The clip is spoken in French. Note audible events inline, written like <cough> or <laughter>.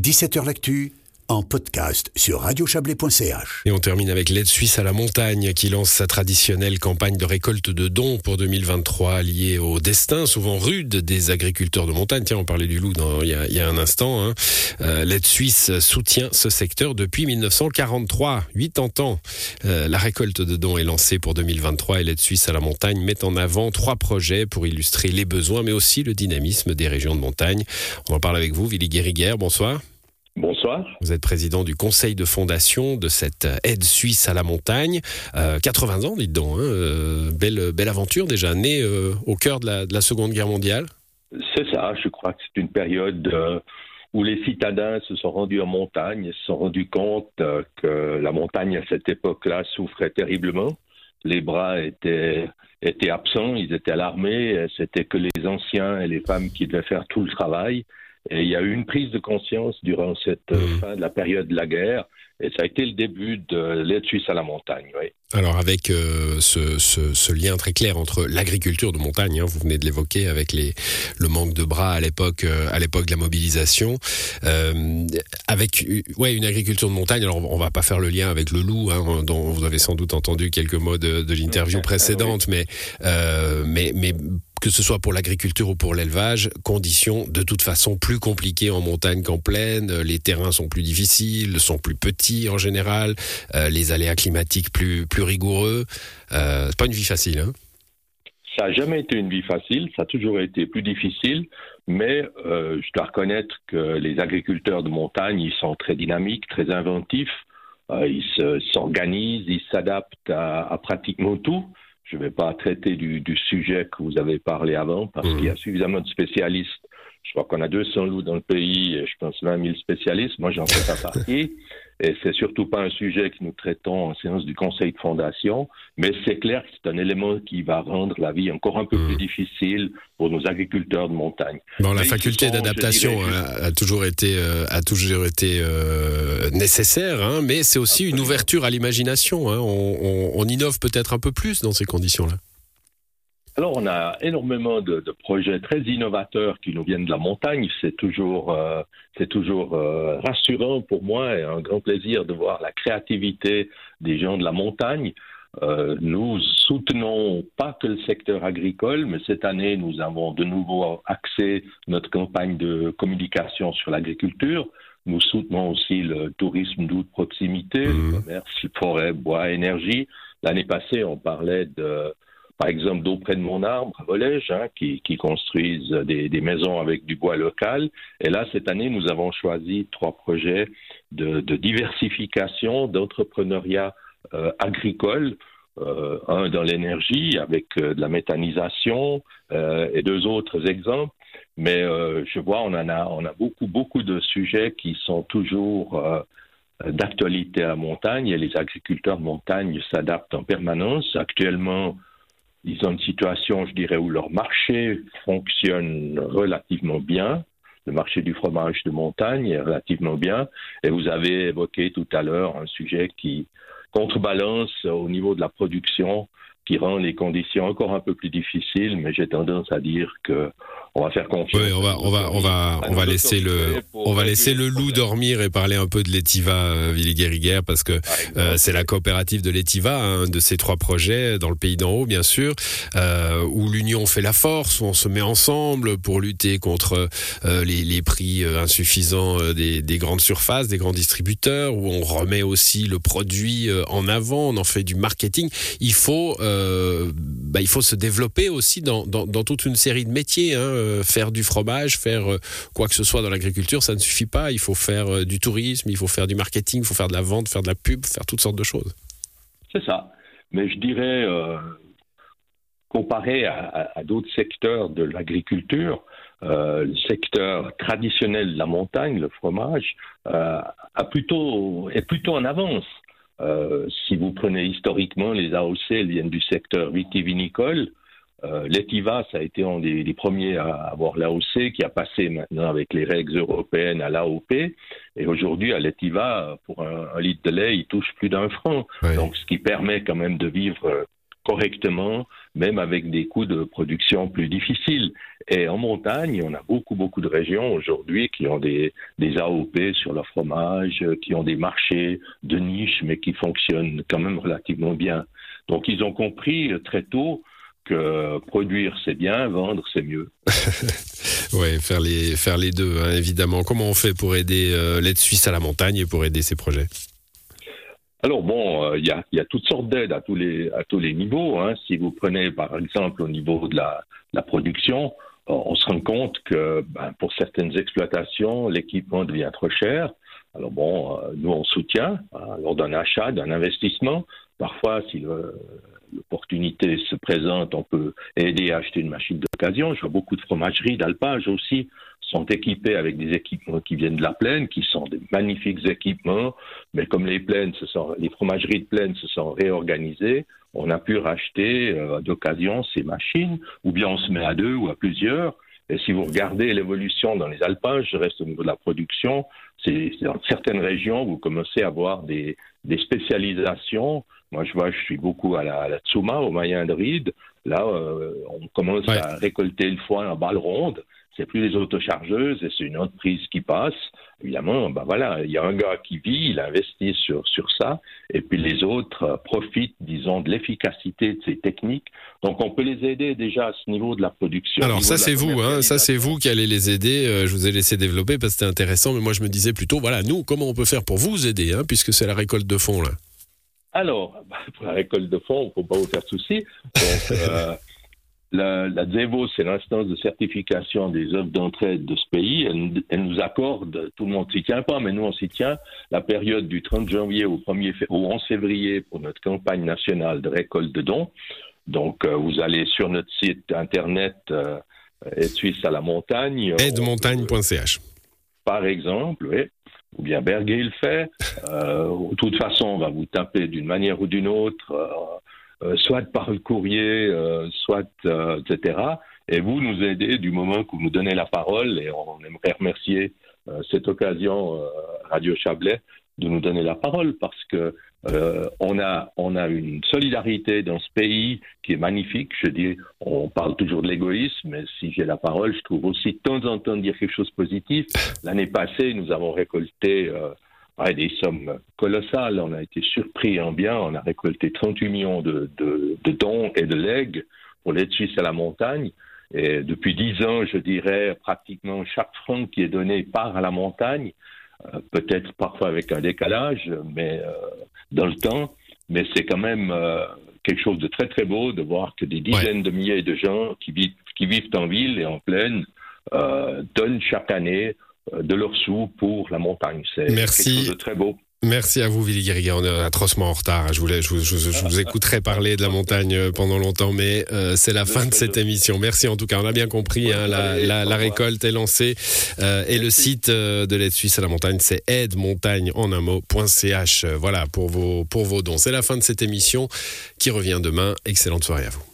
17h L'actu en podcast sur radiochablais.ch. Et on termine avec l'aide suisse à la montagne qui lance sa traditionnelle campagne de récolte de dons pour 2023 liée au destin souvent rude des agriculteurs de montagne. Tiens, on parlait du loup il, y a, un instant. Hein. Euh, l'aide suisse soutient ce secteur depuis 1943, 80 ans. Euh, la récolte de dons est lancée pour 2023 et l'aide suisse à la montagne met en avant trois projets pour illustrer les besoins mais aussi le dynamisme des régions de montagne. On en parle avec vous, Willy Guériguer. Bonsoir. Bonsoir. Vous êtes président du conseil de fondation de cette aide suisse à la montagne. 80 euh, ans, dites donc. Hein, euh, belle, belle aventure déjà, née euh, au cœur de la, Seconde Guerre mondiale. C'est ça, je crois que c'est une période où les citadins se sont rendus en montagne se sont rendus compte que la montagne à cette époque-là souffrait terriblement. Les bras étaient, étaient absents, ils étaient alarmés, c'était que les anciens et les femmes qui devaient faire tout le travail. Et il y a eu une prise de conscience durant cette euh, mmh. fin de la période de la guerre, et ça a été le début de l'aide suisse à la montagne. Oui. Alors avec euh, ce, ce, ce, lien très clair entre l'agriculture de montagne, hein, vous venez de l'évoquer, avec les, le manque de bras à l'époque, euh, à l'époque de la mobilisation, euh, avec ouais une agriculture de montagne. Alors on va pas faire le lien avec le loup, hein, dont vous avez sans doute entendu quelques mots de, de l'interview précédente, mais mais mais que ce soit pour l'agriculture ou pour l'élevage, conditions de toute façon plus compliquées en montagne qu'en plaine. Les terrains sont plus difficiles, sont plus petits en général, les aléas climatiques plus plus rigoureux. Euh, c'est pas une vie facile. Hein ça n'a jamais été une vie facile, ça a toujours été plus difficile, mais euh, je dois reconnaître que les agriculteurs de montagne, ils sont très dynamiques, très inventifs, euh, ils s'organisent, ils s'adaptent à, pratiquement tout. Je ne vais pas traiter du, sujet que vous avez parlé avant, parce mmh. qu'il y a suffisamment de spécialistes. Je crois qu'on a 200 loups dans le pays, et je pense 20 000 spécialistes. Moi, j'en fais pas <laughs> partie. Et c'est surtout pas un sujet que nous traitons en séance du conseil de fondation, mais c'est clair que c'est un élément qui va rendre la vie encore un peu plus hmm. difficile pour nos agriculteurs de montagne. Bon, la faculté d'adaptation a, toujours été, euh, a toujours été euh, nécessaire, hein, mais c'est aussi une ouverture à l'imagination. Hein. on innove peut-être un peu plus dans ces conditions-là. Alors, on a énormément de, projets très innovateurs qui nous viennent de la montagne. C'est toujours, euh, c'est toujours euh, rassurant pour moi et un grand plaisir de voir la créativité des gens de la montagne. Euh, nous soutenons pas que le secteur agricole, mais cette année, nous avons de nouveau axé notre campagne de communication sur l'agriculture. Nous soutenons aussi le tourisme de proximité, le mmh. commerce, forêt, bois, énergie. L'année passée, on parlait de par exemple d'auprès de mon arbre à Volège, hein, qui, construisent des, maisons avec du bois local. Et là, cette année, nous avons choisi trois projets de, diversification, d'entrepreneuriat euh, agricole. Euh, un dans l'énergie avec euh, de la méthanisation et deux autres exemples. Mais je vois, on en a, on a beaucoup, beaucoup de sujets qui sont toujours d'actualité à montagne et les agriculteurs de montagne s'adaptent en permanence. Actuellement, ils ont une situation, je dirais, où leur marché fonctionne relativement bien. Le marché du fromage de montagne est relativement bien. Et vous avez évoqué tout à l'heure un sujet qui contrebalance au niveau de la production, qui rend les conditions encore un peu plus difficiles. Mais j'ai tendance à dire que on va faire confiance. Oui, on va, on va, on va, on va laisser le, on va laisser le loup dormir et parler un peu de l'Etiva euh, Villiers-Guerriguer parce que euh, c'est la coopérative de l'Etiva, un de ces trois projets dans le pays d'en haut, bien sûr, euh, où l'union fait la force, où on se met ensemble pour lutter contre euh, les, les, prix euh, insuffisants des, des, grandes surfaces, des grands distributeurs, où on remet aussi le produit en avant, on en fait du marketing. Il faut, bah, il faut se développer aussi dans, dans, dans toute une série de métiers. Hein euh, faire du fromage, faire euh, quoi que ce soit dans l'agriculture, ça ne suffit pas. Il faut faire euh, du tourisme, il faut faire du marketing, il faut faire de la vente, faire de la pub, faire toutes sortes de choses. C'est ça. Mais je dirais, comparé à, d'autres secteurs de l'agriculture, le secteur traditionnel de la montagne, le fromage, a plutôt, est plutôt en avance. si vous prenez historiquement, les AOC viennent du secteur vitivinicole. Euh, L'ETIVA, ça a été un des, premiers à avoir l'AOC, qui a passé maintenant avec les règles européennes à l'AOP. Et aujourd'hui, à l'ETIVA, pour un, litre de lait, il touche plus d'un franc. Donc, ce qui permet quand même de vivre correctement, même avec des coûts de production plus difficiles. Et en montagne, on a beaucoup, beaucoup de régions aujourd'hui qui ont des, des AOP sur leur fromage, qui ont des marchés de niche, mais qui fonctionnent quand même relativement bien. Donc ils ont compris très tôt produire c'est bien, vendre c'est mieux. <laughs> oui, faire les, faire les deux, hein, évidemment. Comment on fait pour aider euh, l'aide suisse à la montagne et pour aider ces projets? Alors bon, euh, il y, a, y, a, toutes sortes d'aides à tous les à tous les niveaux. Hein. Si vous prenez par exemple au niveau de la, la production, on se rend compte que ben, pour certaines exploitations, l'équipement devient trop cher. Alors bon, euh, nous on soutient hein, lors d'un achat, d'un investissement. Parfois, si l'opportunité se présente, on peut aider à acheter une machine d'occasion. Je vois beaucoup de fromageries, d'alpage aussi, sont équipées avec des équipements qui viennent de la plaine, qui sont des magnifiques équipements, mais comme les plaines, se sont, les fromageries de plaine se sont réorganisées, on a pu racheter euh, d'occasion ces machines, ou bien on se met à deux ou à plusieurs. Et si vous regardez l'évolution dans les alpages, je reste au niveau de la production, c'est dans certaines régions, vous commencez à avoir des, des spécialisations moi, je vois, je suis beaucoup à la, Tsuma, au Mayen de Ride. Là, euh, on commence à récolter le foin en balle ronde. C'est plus les autochargeuses et c'est une autre prise qui passe. Évidemment, ben voilà, il y a un gars qui vit, il investit sur, sur ça, et puis les autres euh, profitent, disons, de l'efficacité de ces techniques. Donc, on peut les aider déjà à ce niveau de la production. Alors, ça, c'est vous, hein, ça, c'est vous qui allez les aider. Euh, je vous ai laissé développer parce que c'était intéressant, mais moi, je me disais plutôt, voilà, nous, comment on peut faire pour vous aider, hein, puisque c'est la récolte de fonds, là? Alors, <laughs> pour la récolte de fonds, il ne faut pas vous faire de soucis. Euh, <laughs> la, la c'est l'instance de certification des œuvres d'entraide de ce pays. Elle, nous accorde, tout le monde s'y tient pas, mais nous on s'y tient, la période du 30 janvier au, 1er, au 11 février pour notre campagne nationale de récolte de dons. Donc, euh, vous allez sur notre site internet euh, Aide Suisse à la montagne. Aidemontagne.ch. Par exemple, oui ou bien Berger le fait. Euh, de toute façon, on va vous taper d'une manière ou d'une autre, euh, euh, soit par courrier, soit etc. Et vous nous aidez du moment que vous nous donnez la parole. Et on aimerait remercier cette occasion Radio Chablais de nous donner la parole parce que euh, on, a, on a une solidarité dans ce pays qui est magnifique. Je dis, on parle toujours de l'égoïsme, mais si j'ai la parole, je trouve aussi de temps en temps dire quelque chose de positif. L'année passée, nous avons récolté euh, des sommes colossales. On a été surpris en bien. On a récolté 38 millions de, de, de dons et de legs pour l'aide suisse à la montagne. Et depuis dix ans, je dirais, pratiquement chaque franc qui est donné part à la montagne. Euh, peut-être parfois avec un décalage, mais euh, dans le temps. Mais c'est quand même euh, quelque chose de très très beau de voir que des dizaines de milliers de gens qui vivent, qui vivent en ville et en plaine donnent chaque année de leurs sous pour la montagne. C'est quelque chose de très beau. Merci à vous, Willy Guériga. On est atrocement en retard. Je, voulais, je, vous, je, vous écouterai parler de la montagne euh, pendant longtemps, mais euh, c'est la fin de cette émission. Merci en tout cas. On a bien compris. Hein, la, la, la, récolte est lancée euh, et le site euh, de l'aide suisse à la montagne, c'est aidemontagne en un mot.ch. Voilà pour vos, pour vos dons. C'est la fin de cette émission qui revient demain. Excellente soirée à vous.